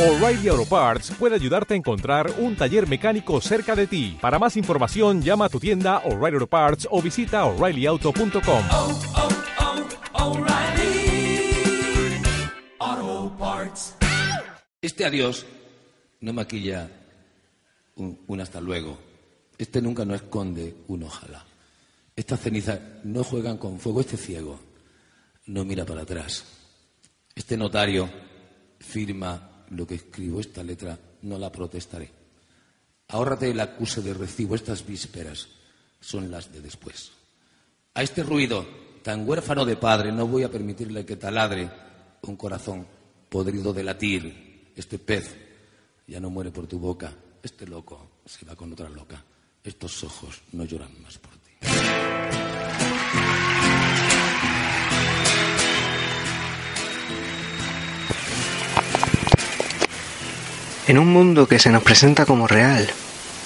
O'Reilly Auto Parts puede ayudarte a encontrar un taller mecánico cerca de ti. Para más información, llama a tu tienda O'Reilly Auto Parts o visita oreillyauto.com. oh, oh, Parts. Este adiós no maquilla un, un hasta luego. Este nunca no esconde un ojalá. Estas cenizas no juegan con fuego. Este ciego no mira para atrás. Este notario firma lo que escribo. Esta letra no la protestaré. Ahórrate el acuse de recibo. Estas vísperas son las de después. A este ruido tan huérfano de padre no voy a permitirle que taladre un corazón podrido de latir. Este pez ya no muere por tu boca. Este loco se va con otra loca. Estos ojos no lloran más por ti. En un mundo que se nos presenta como real,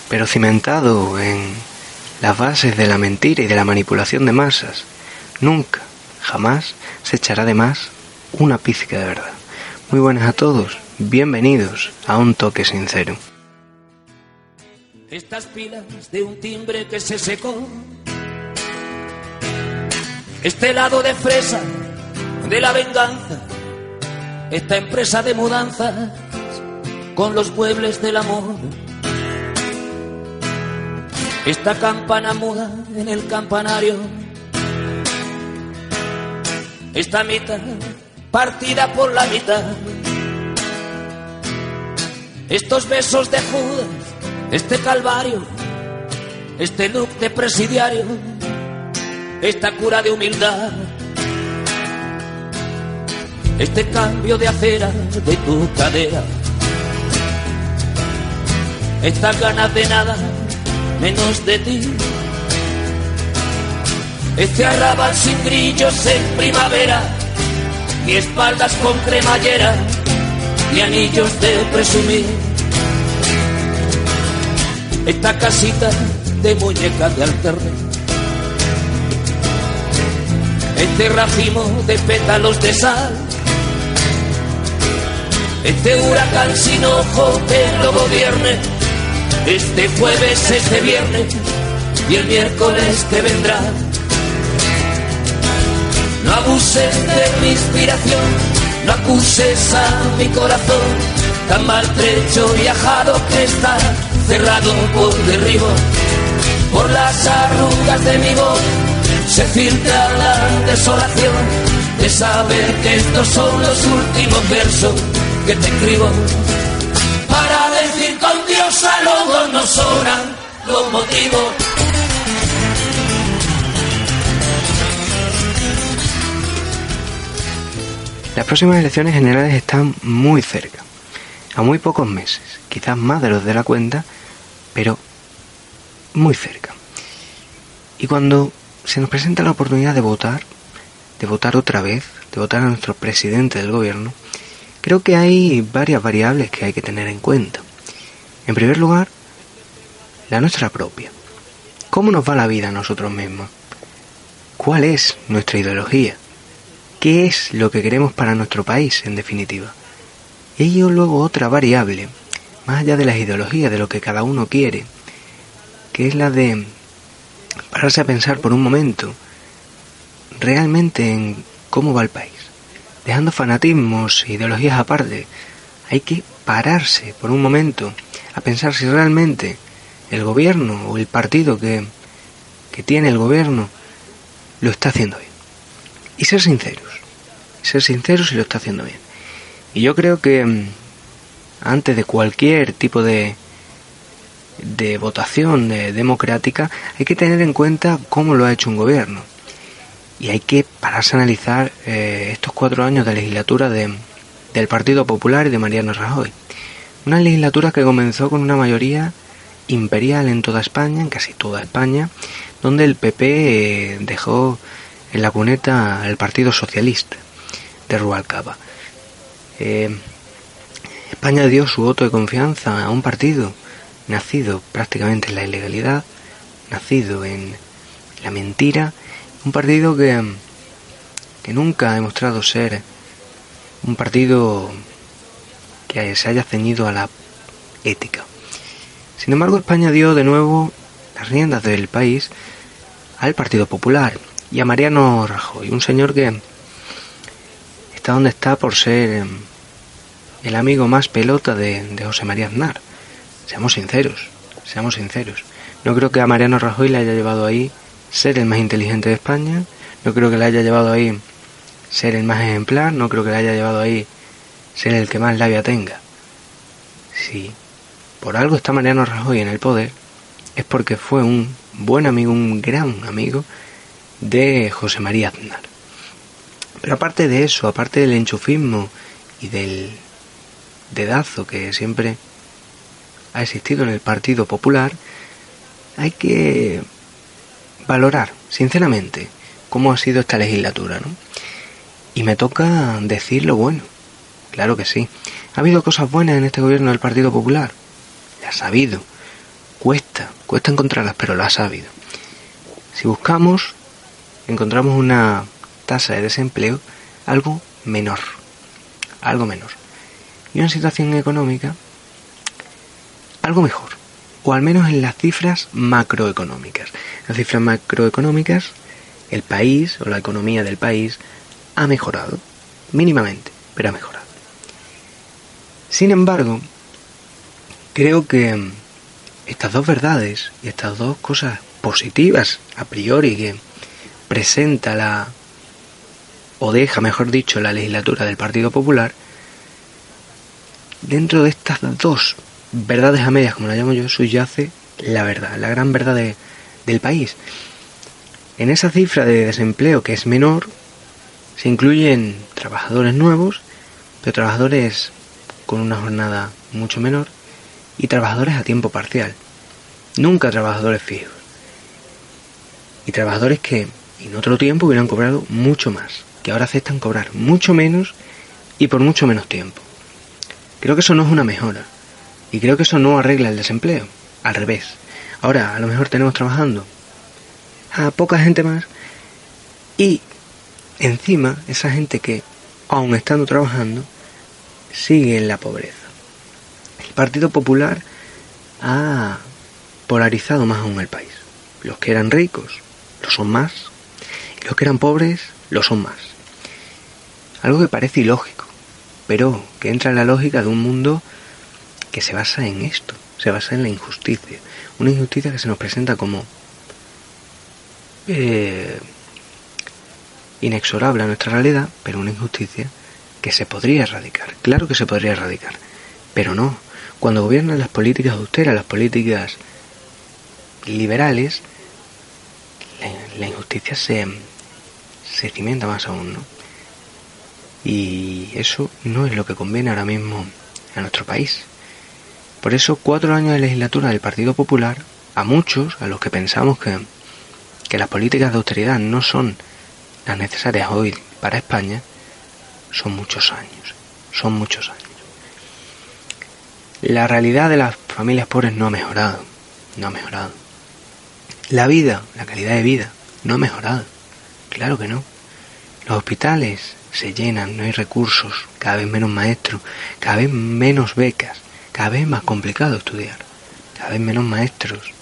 pero cimentado en las bases de la mentira y de la manipulación de masas, nunca, jamás se echará de más una pizca de verdad. Muy buenas a todos, bienvenidos a un toque sincero. Estas pilas de un timbre que se secó. Este lado de fresa de la venganza. Esta empresa de mudanzas con los muebles del amor. Esta campana muda en el campanario. Esta mitad partida por la mitad. Estos besos de Judas, este calvario, este look presidiario, esta cura de humildad, este cambio de acera de tu cadera, estas ganas de nada menos de ti, este arrabal sin grillos en primavera, ni espaldas con cremallera, ni anillos de presumir. Esta casita de muñecas de alterne. Este racimo de pétalos de sal. Este huracán sin ojo que lo gobierne. Este jueves, este viernes y el miércoles que vendrá. No abuses de mi inspiración, no acuses a mi corazón, tan maltrecho y ajado que está, cerrado por derribo. Por las arrugas de mi voz se filtra la desolación de saber que estos son los últimos versos que te escribo. Para decir con Dios a luego no sobran los motivos. Las próximas elecciones generales están muy cerca, a muy pocos meses, quizás más de los de la cuenta, pero muy cerca. Y cuando se nos presenta la oportunidad de votar, de votar otra vez, de votar a nuestro presidente del gobierno, creo que hay varias variables que hay que tener en cuenta. En primer lugar, la nuestra propia. ¿Cómo nos va la vida a nosotros mismos? ¿Cuál es nuestra ideología? ¿Qué es lo que queremos para nuestro país, en definitiva? Y ello luego otra variable, más allá de las ideologías, de lo que cada uno quiere, que es la de pararse a pensar por un momento realmente en cómo va el país. Dejando fanatismos e ideologías aparte, hay que pararse por un momento a pensar si realmente el gobierno o el partido que, que tiene el gobierno lo está haciendo bien. Y ser sinceros, ser sinceros si lo está haciendo bien. Y yo creo que mm, antes de cualquier tipo de, de votación de democrática hay que tener en cuenta cómo lo ha hecho un gobierno. Y hay que pararse a analizar eh, estos cuatro años de legislatura de, del Partido Popular y de Mariano Rajoy. Una legislatura que comenzó con una mayoría imperial en toda España, en casi toda España, donde el PP eh, dejó en la cuneta al Partido Socialista de Rubalcaba. Eh, España dio su voto de confianza a un partido nacido prácticamente en la ilegalidad, nacido en la mentira, un partido que, que nunca ha demostrado ser un partido se haya ceñido a la ética. Sin embargo, España dio de nuevo las riendas del país al Partido Popular y a Mariano Rajoy, un señor que está donde está por ser em, el amigo más pelota de, de José María Aznar. Seamos sinceros, seamos sinceros. No creo que a Mariano Rajoy le haya llevado ahí ser el más inteligente de España, no creo que le haya llevado ahí ser el más ejemplar, no creo que le haya llevado ahí ser el que más labia tenga. Si por algo está Mariano Rajoy en el poder, es porque fue un buen amigo, un gran amigo de José María Aznar. Pero aparte de eso, aparte del enchufismo y del dedazo que siempre ha existido en el Partido Popular, hay que valorar, sinceramente, cómo ha sido esta legislatura, ¿no? Y me toca decir lo bueno. Claro que sí. Ha habido cosas buenas en este gobierno del Partido Popular. La ha sabido. Cuesta, cuesta encontrarlas, pero la ha sabido. Si buscamos, encontramos una tasa de desempleo algo menor. Algo menor. Y una situación económica algo mejor o al menos en las cifras macroeconómicas. Las cifras macroeconómicas, el país o la economía del país ha mejorado, mínimamente, pero ha mejorado. Sin embargo, creo que estas dos verdades y estas dos cosas positivas a priori que presenta la o deja, mejor dicho, la legislatura del Partido Popular, dentro de estas dos verdades a medias, como la llamo yo, subyace la verdad, la gran verdad del país. En esa cifra de desempleo que es menor, se incluyen trabajadores nuevos, pero trabajadores con una jornada mucho menor y trabajadores a tiempo parcial. Nunca trabajadores fijos. Y trabajadores que en otro tiempo hubieran cobrado mucho más, que ahora aceptan cobrar mucho menos y por mucho menos tiempo. Creo que eso no es una mejora. Y creo que eso no arregla el desempleo. Al revés. Ahora, a lo mejor tenemos trabajando a poca gente más y encima esa gente que, aun estando trabajando, sigue en la pobreza. El Partido Popular ha polarizado más aún el país. Los que eran ricos lo son más y los que eran pobres lo son más. Algo que parece ilógico, pero que entra en la lógica de un mundo que se basa en esto, se basa en la injusticia. Una injusticia que se nos presenta como eh, inexorable a nuestra realidad, pero una injusticia que se podría erradicar. Claro que se podría erradicar, pero no. Cuando gobiernan las políticas austeras, las políticas liberales, la, injusticia se, se cimienta más aún, ¿no? Y eso no es lo que conviene ahora mismo a nuestro país. Por eso, cuatro años de legislatura del Partido Popular, a muchos, a los que pensamos que, que las políticas de austeridad no son las necesarias hoy para España, son muchos años, son muchos años. La realidad de las familias pobres no ha mejorado, no ha mejorado. La vida, la calidad de vida, no ha mejorado, claro que no. Los hospitales se llenan, no hay recursos, cada vez menos maestros, cada vez menos becas, cada vez más complicado estudiar, cada vez menos maestros.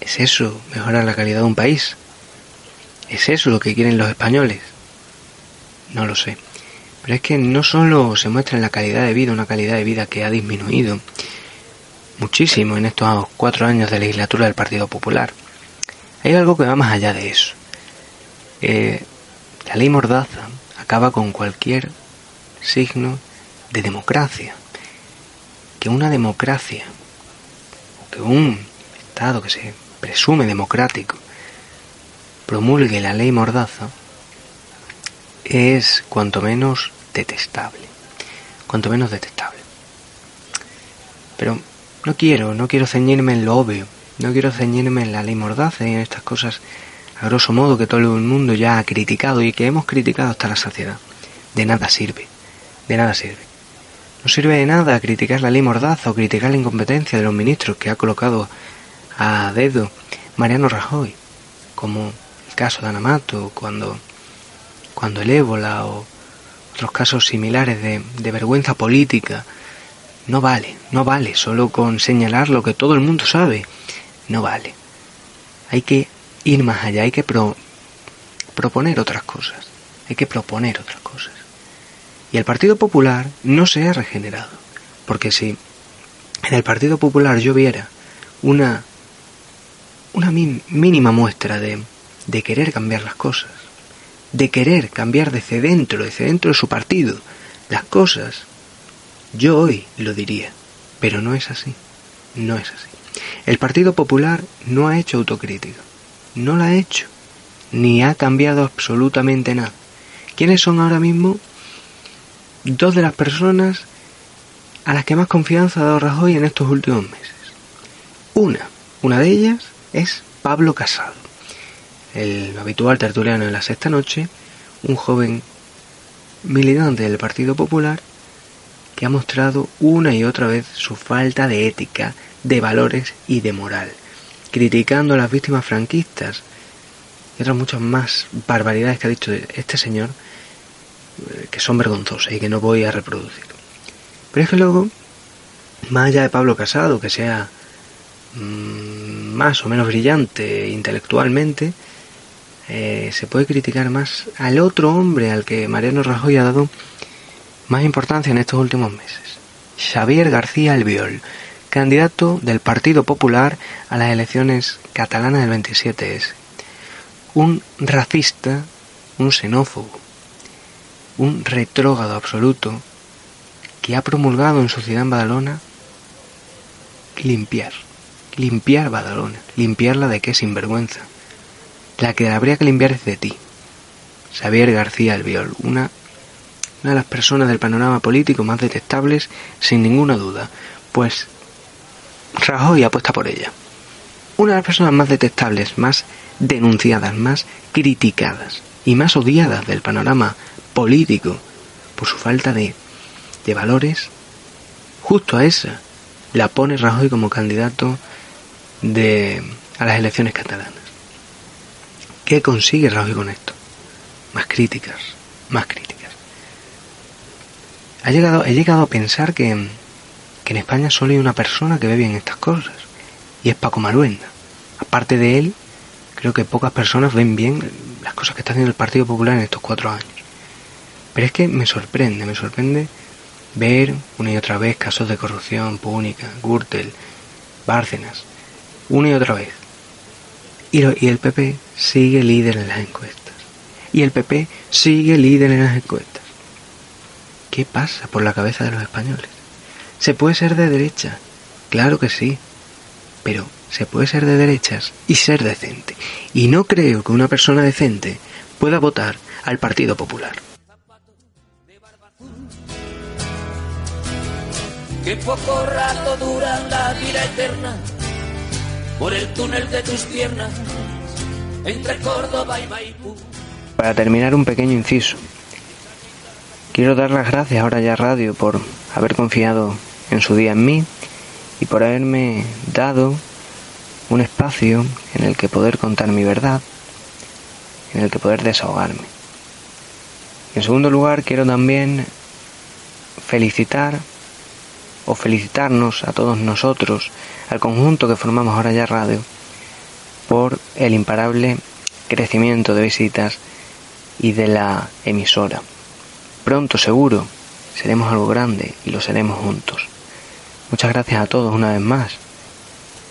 ¿Es eso mejorar la calidad de un país? ¿Es eso lo que quieren los españoles? No lo sé. Pero es que no solo se muestra en la calidad de vida, una calidad de vida que ha disminuido muchísimo en estos cuatro años de legislatura del Partido Popular. Hay algo que va más allá de eso. Eh, la ley Mordaza acaba con cualquier signo de democracia que una democracia, o que un Estado que se presume democrático, promulgue la ley mordaza, es cuanto menos detestable. Cuanto menos detestable. Pero no quiero, no quiero ceñirme en lo obvio, no quiero ceñirme en la ley mordaza y en estas cosas a grosso modo que todo el mundo ya ha criticado y que hemos criticado hasta la saciedad. De nada sirve, de nada sirve. No sirve de nada criticar la ley mordaza o criticar la incompetencia de los ministros que ha colocado a dedo Mariano Rajoy, como el caso de Anamato, cuando, cuando el ébola o, otros casos similares de, vergüenza política. No vale, no vale solo con señalar lo que todo el mundo sabe. No vale. Hay que ir más allá, hay que pro- proponer otras cosas. Hay que proponer otras cosas. Y el Partido Popular no se ha regenerado. Porque si en el Partido Popular yo viera una, una mínima muestra de, de querer cambiar las cosas, de querer cambiar desde dentro, desde dentro de su partido, las cosas, yo hoy lo diría. Pero no es así. No es así. El Partido Popular no ha hecho autocrítica. No la ha hecho. Ni ha cambiado absolutamente nada. ¿Quiénes son ahora mismo dos de las personas a las que más confianza ha dado Rajoy en estos últimos meses? Una, una de ellas es Pablo Casado, el habitual tertuliano de la sexta noche, un joven militante del Partido Popular que ha mostrado una y otra vez su falta de ética, de valores y de moral, criticando a las víctimas franquistas y otras muchas más barbaridades que ha dicho este señor eh, que son vergonzosas y que no voy a reproducir. Pero es que luego, más allá de Pablo Casado, que sea mm, más o menos brillante intelectualmente, eh, se puede criticar más al otro hombre al que Mariano Rajoy ha dado más importancia en estos últimos meses. Xavier García Albiol, candidato del Partido Popular a las elecciones catalanas del 27S. Un racista, un xenófobo, un retrógrado absoluto que ha promulgado en su ciudad en Badalona limpiar, limpiar Badalona, limpiarla de qué sinvergüenza. La que habría que limpiar es de ti. Xavier García Albiol, una una de las personas del panorama político más detestables, sin ninguna duda, pues Rajoy apuesta por ella. Una de las personas más detestables, más denunciadas, más criticadas y más odiadas del panorama político por su falta de, de valores, justo a esa la pone Rajoy como candidato de, a las elecciones catalanas. ¿Qué consigue Rajoy con esto? Más críticas, más críticas. He llegado a pensar que, que en España solo hay una persona que ve bien estas cosas, y es Paco Maruenda. Aparte de él, creo que pocas personas ven bien las cosas que está haciendo el Partido Popular en estos cuatro años. Pero es que me sorprende, me sorprende ver una y otra vez casos de corrupción púnica, Gürtel, Bárcenas, una y otra vez. Y, el PP sigue líder en las encuestas. Y el PP sigue líder en las encuestas. ¿Qué pasa por la cabeza de los españoles? ¿Se puede ser de derecha? Claro que sí. Pero se puede ser de derechas y ser decente. Y no creo que una persona decente pueda votar al Partido Popular. Poco rato dura la vida eterna por el túnel de tus piernas entre Córdoba y Maipú. Para terminar, un pequeño inciso. Quiero dar las gracias ahora ya Radio por haber confiado en su día en mí y por haberme dado un espacio en el que poder contar mi verdad, en el que poder desahogarme. En segundo lugar, quiero también felicitar o felicitarnos a todos nosotros, al conjunto que formamos ahora ya Radio, por el imparable crecimiento de visitas y de la emisora. Pronto, seguro, seremos algo grande y lo seremos juntos. Muchas gracias a todos una vez más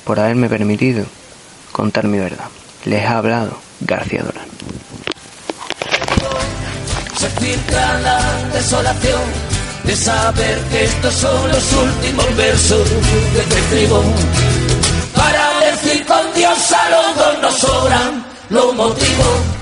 por haberme permitido contar mi verdad. Les ha hablado García Dorán. De saber que estos son los últimos versos que te escribo. Para decir con Dios a los dos nos sobran los motivos